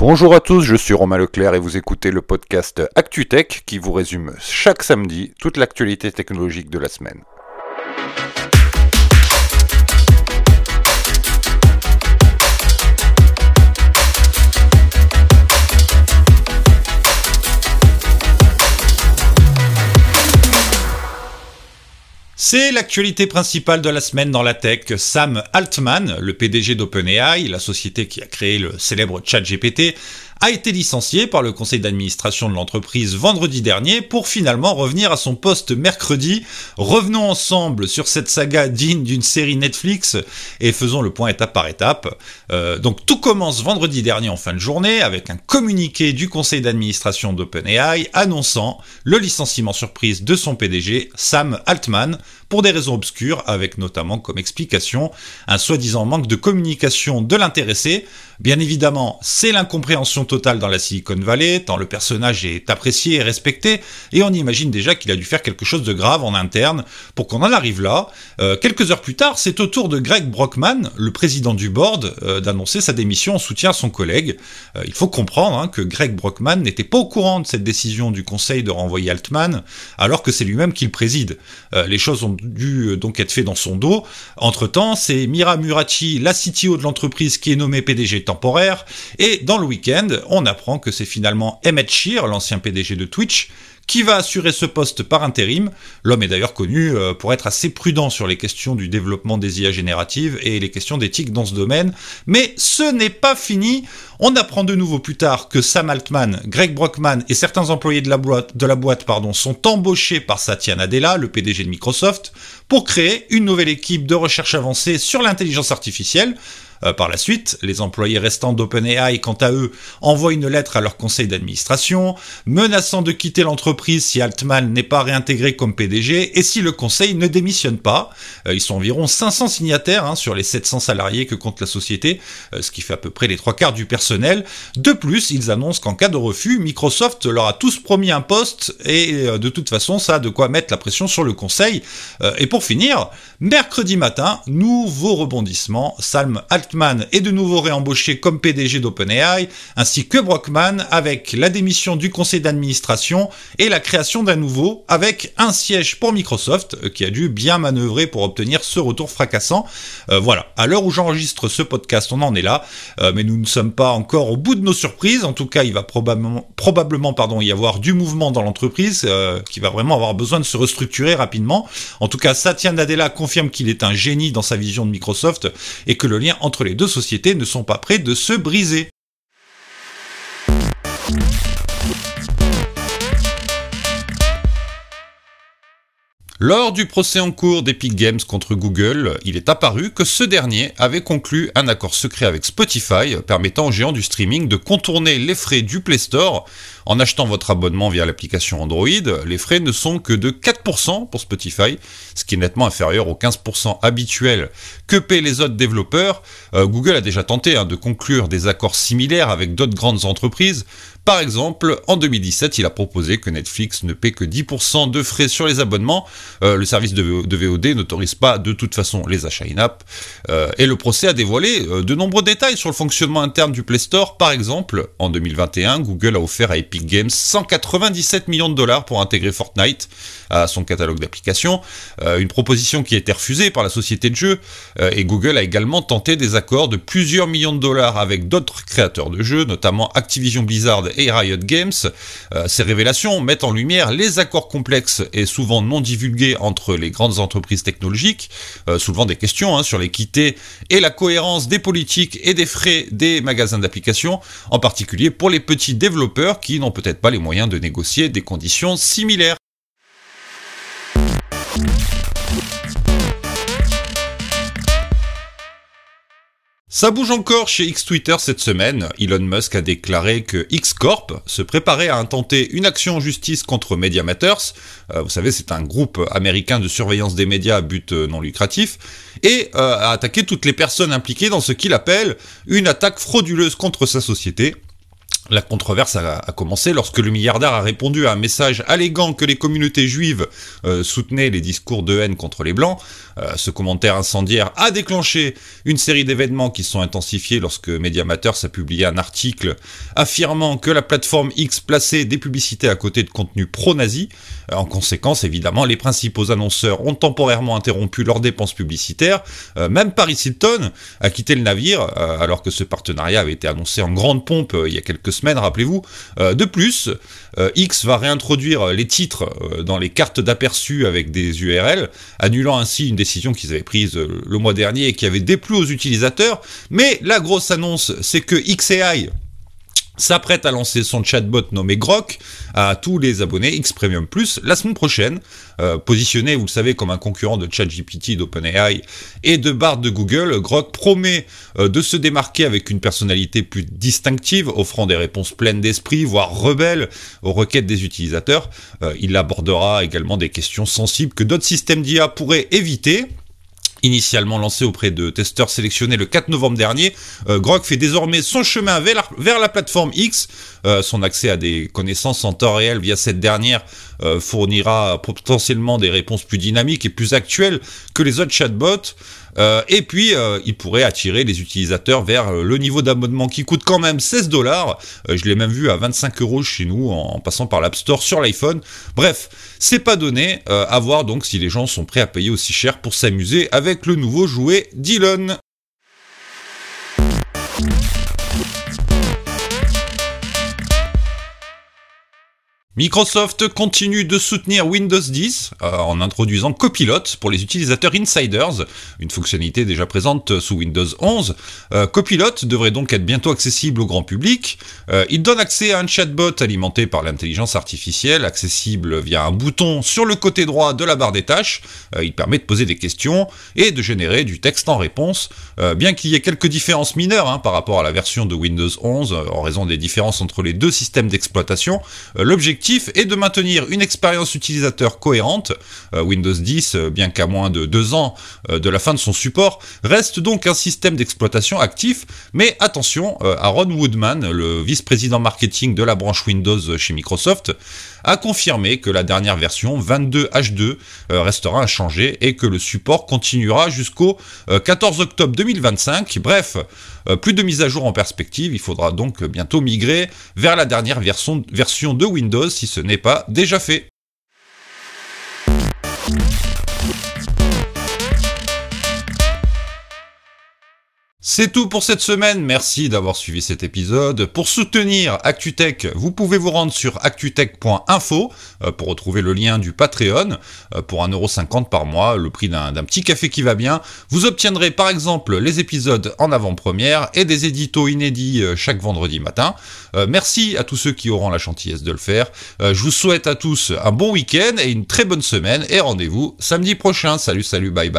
Bonjour à tous, je suis Romain Leclerc et vous écoutez le podcast ActuTech qui vous résume chaque samedi toute l'actualité technologique de la semaine. C'est l'actualité principale de la semaine dans la tech. Sam Altman, le PDG d'OpenAI, la société qui a créé le célèbre ChatGPT, a été licencié par le conseil d'administration de l'entreprise vendredi dernier pour finalement revenir à son poste mercredi. Revenons ensemble sur cette saga digne d'une série Netflix et faisons le point étape par étape. Euh, donc tout commence vendredi dernier en fin de journée avec un communiqué du conseil d'administration d'OpenAI annonçant le licenciement surprise de son PDG Sam Altman pour des raisons obscures, avec notamment comme explication un soi-disant manque de communication de l'intéressé. Bien évidemment, c'est l'incompréhension totale dans la Silicon Valley, tant le personnage est apprécié et respecté, et on imagine déjà qu'il a dû faire quelque chose de grave en interne pour qu'on en arrive là. Euh, quelques heures plus tard, c'est au tour de Greg Brockman, le président du board, euh, d'annoncer sa démission en soutien à son collègue. Euh, il faut comprendre hein, que Greg Brockman n'était pas au courant de cette décision du conseil de renvoyer Altman, alors que c'est lui-même qui le préside. les choses ont dû euh, donc être fait dans son dos. Entre-temps, c'est Mira Murachi, la CTO de l'entreprise, qui est nommée PDG temporaire. Et dans le week-end, on apprend que c'est finalement Emmett Shear, l'ancien PDG de Twitch, qui va assurer ce poste par intérim. L'homme est d'ailleurs connu euh, pour être assez prudent sur les questions du développement des IA génératives et les questions d'éthique dans ce domaine. Mais ce n'est pas fini. On apprend de nouveau plus tard que Sam Altman, Greg Brockman et certains employés de la boîte, sont embauchés par Satya Nadella, le PDG de Microsoft, pour créer une nouvelle équipe de recherche avancée sur l'intelligence artificielle. Euh, par la suite, les employés restants d'OpenAI, quant à eux, envoient une lettre à leur conseil d'administration, menaçant de quitter l'entreprise si Altman n'est pas réintégré comme PDG et si le conseil ne démissionne pas. Euh, ils sont environ 500 signataires hein, sur les 700 salariés que compte la société, euh, ce qui fait à peu près les trois quarts du personnel. De plus, ils annoncent qu'en cas de refus, Microsoft leur a tous promis un poste et de toute façon, ça a de quoi mettre la pression sur le conseil. et pour finir, mercredi matin, nouveau rebondissement, Salm Altman est de nouveau réembauché comme PDG d'OpenAI, ainsi que Brockman avec la démission du conseil d'administration et la création d'un nouveau avec un siège pour Microsoft euh, qui a dû bien manœuvrer pour obtenir ce retour fracassant. Euh, voilà, à l'heure où j'enregistre ce podcast, on en est là, euh, mais nous ne sommes pas encore au bout de nos surprises. En tout cas, il va probablement, probablement pardon, y avoir du mouvement dans l'entreprise qui va vraiment avoir besoin de se restructurer rapidement. En tout cas, Satya Nadella confirme qu'il est un génie dans sa vision de Microsoft et que le lien entre les deux sociétés ne sont pas prêts de se briser. Lors du procès en cours d'Epic Games contre Google, il est apparu que ce dernier avait conclu un accord secret avec Spotify permettant aux géants du streaming de contourner les frais du Play Store en achetant votre abonnement via l'application Android. Les frais ne sont que de 4% pour Spotify, ce qui est nettement inférieur aux 15% habituels que paient les autres développeurs? Euh, Google a déjà tenté hein, de conclure des accords similaires avec d'autres grandes entreprises, par exemple, en 2017, il a proposé que Netflix ne paie que 10% de frais sur les abonnements. Euh, le service de, VOD n'autorise pas de toute façon les achats in-app. Euh, et le procès a dévoilé euh, de nombreux détails sur le fonctionnement interne du Play Store. Par exemple, en 2021, Google a offert à Epic Games 197 millions de dollars pour intégrer Fortnite à son catalogue d'applications. une proposition qui a été refusée par la société de jeux. et Google a également tenté des accords de plusieurs millions de dollars avec d'autres créateurs de jeux, notamment Activision Blizzard et Riot Games. Euh, ces révélations mettent en lumière les accords complexes et souvent non divulgués entre les grandes entreprises technologiques, euh, soulevant des questions hein, sur l'équité et la cohérence des politiques et des frais des magasins d'applications, en particulier pour les petits développeurs qui n'ont peut-être pas les moyens de négocier des conditions similaires. Ça bouge encore chez X Twitter cette semaine. Elon Musk a déclaré que X Corp se préparait à intenter une action en justice contre Media Matters. Euh, vous savez, c'est un groupe américain de surveillance des médias à but euh, non lucratif et euh, a attaqué toutes les personnes impliquées dans ce qu'il appelle une attaque frauduleuse contre sa société. La controverse a, commencé lorsque le milliardaire a répondu à un message alléguant que les communautés juives euh, soutenaient les discours de haine contre les blancs. Euh, ce commentaire incendiaire a déclenché une série d'événements qui sont intensifiés lorsque Mediamatters a publié un article affirmant que la plateforme X plaçait des publicités à côté de contenus pro-nazis. Euh, en conséquence, évidemment, les principaux annonceurs ont temporairement interrompu leurs dépenses publicitaires. même Paris Hilton a quitté le navire alors que ce partenariat avait été annoncé en grande pompe il y a quelques semaines, rappelez-vous. Euh, de plus, euh, X va réintroduire les titres euh, dans les cartes d'aperçu avec des URL, annulant ainsi une décision qu'ils avaient prise le mois dernier et qui avait déplu aux utilisateurs. Mais la grosse annonce, c'est que XAI s'apprête à lancer son chatbot nommé Grok à tous les abonnés X Premium Plus la semaine prochaine. Euh, positionné, vous le savez, comme un concurrent de ChatGPT, d'OpenAI et de Bard de Google, Grok promet euh, de se démarquer avec une personnalité plus distinctive, offrant des réponses pleines d'esprit, voire rebelles aux requêtes des utilisateurs. Euh, il abordera également des questions sensibles que d'autres systèmes d'IA pourraient éviter. Initialement lancé auprès de testeurs sélectionnés le 4 novembre dernier, euh, Grok fait désormais son chemin vers la, plateforme X. Euh, son accès à des connaissances en temps réel via cette dernière euh, fournira potentiellement des réponses plus dynamiques et plus actuelles que les autres chatbots. Euh, et puis, euh, il pourrait attirer les utilisateurs vers euh, le niveau d'abonnement qui coûte quand même 16 dollars. je l'ai même vu à 25 euros chez nous en, passant par l'App Store sur l'iPhone. Bref, c'est pas donné. à voir donc si les gens sont prêts à payer aussi cher pour s'amuser avec le nouveau jouet Dylan. Microsoft continue de soutenir Windows 10 euh, en introduisant Copilot pour les utilisateurs insiders, une fonctionnalité déjà présente sous Windows 11. Euh, Copilot devrait donc être bientôt accessible au grand public. Euh, il donne accès à un chatbot alimenté par l'intelligence artificielle, accessible via un bouton sur le côté droit de la barre des tâches. il permet de poser des questions et de générer du texte en réponse, bien qu'il y ait quelques différences mineures hein, par rapport à la version de Windows 11 en raison des différences entre les deux systèmes d'exploitation. L'objectif est de maintenir une expérience utilisateur cohérente. Euh, Windows 10, euh, bien qu'à moins de deux ans euh, de la fin de son support, reste donc un système d'exploitation actif. Mais attention, Aaron Woodman, le vice-président marketing de la branche Windows chez Microsoft, a confirmé que la dernière version 22H2 restera inchangée et que le support continuera jusqu'au 14 octobre 2025. Bref, plus de mise à jour en perspective, il faudra donc bientôt migrer vers la dernière version, version de Windows si ce n'est pas déjà fait. C'est tout pour cette semaine, merci d'avoir suivi cet épisode. Pour soutenir ActuTech, vous pouvez vous rendre sur actutech.info euh, pour retrouver le lien du Patreon. Euh, pour 1,50€ par mois, le prix d'un petit café qui va bien, vous obtiendrez par exemple les épisodes en avant-première et des éditos inédits euh, chaque vendredi matin. Merci à tous ceux qui auront la gentillesse de le faire. Je vous souhaite à tous un bon week-end et une très bonne semaine et rendez-vous samedi prochain. Salut, salut, bye bye.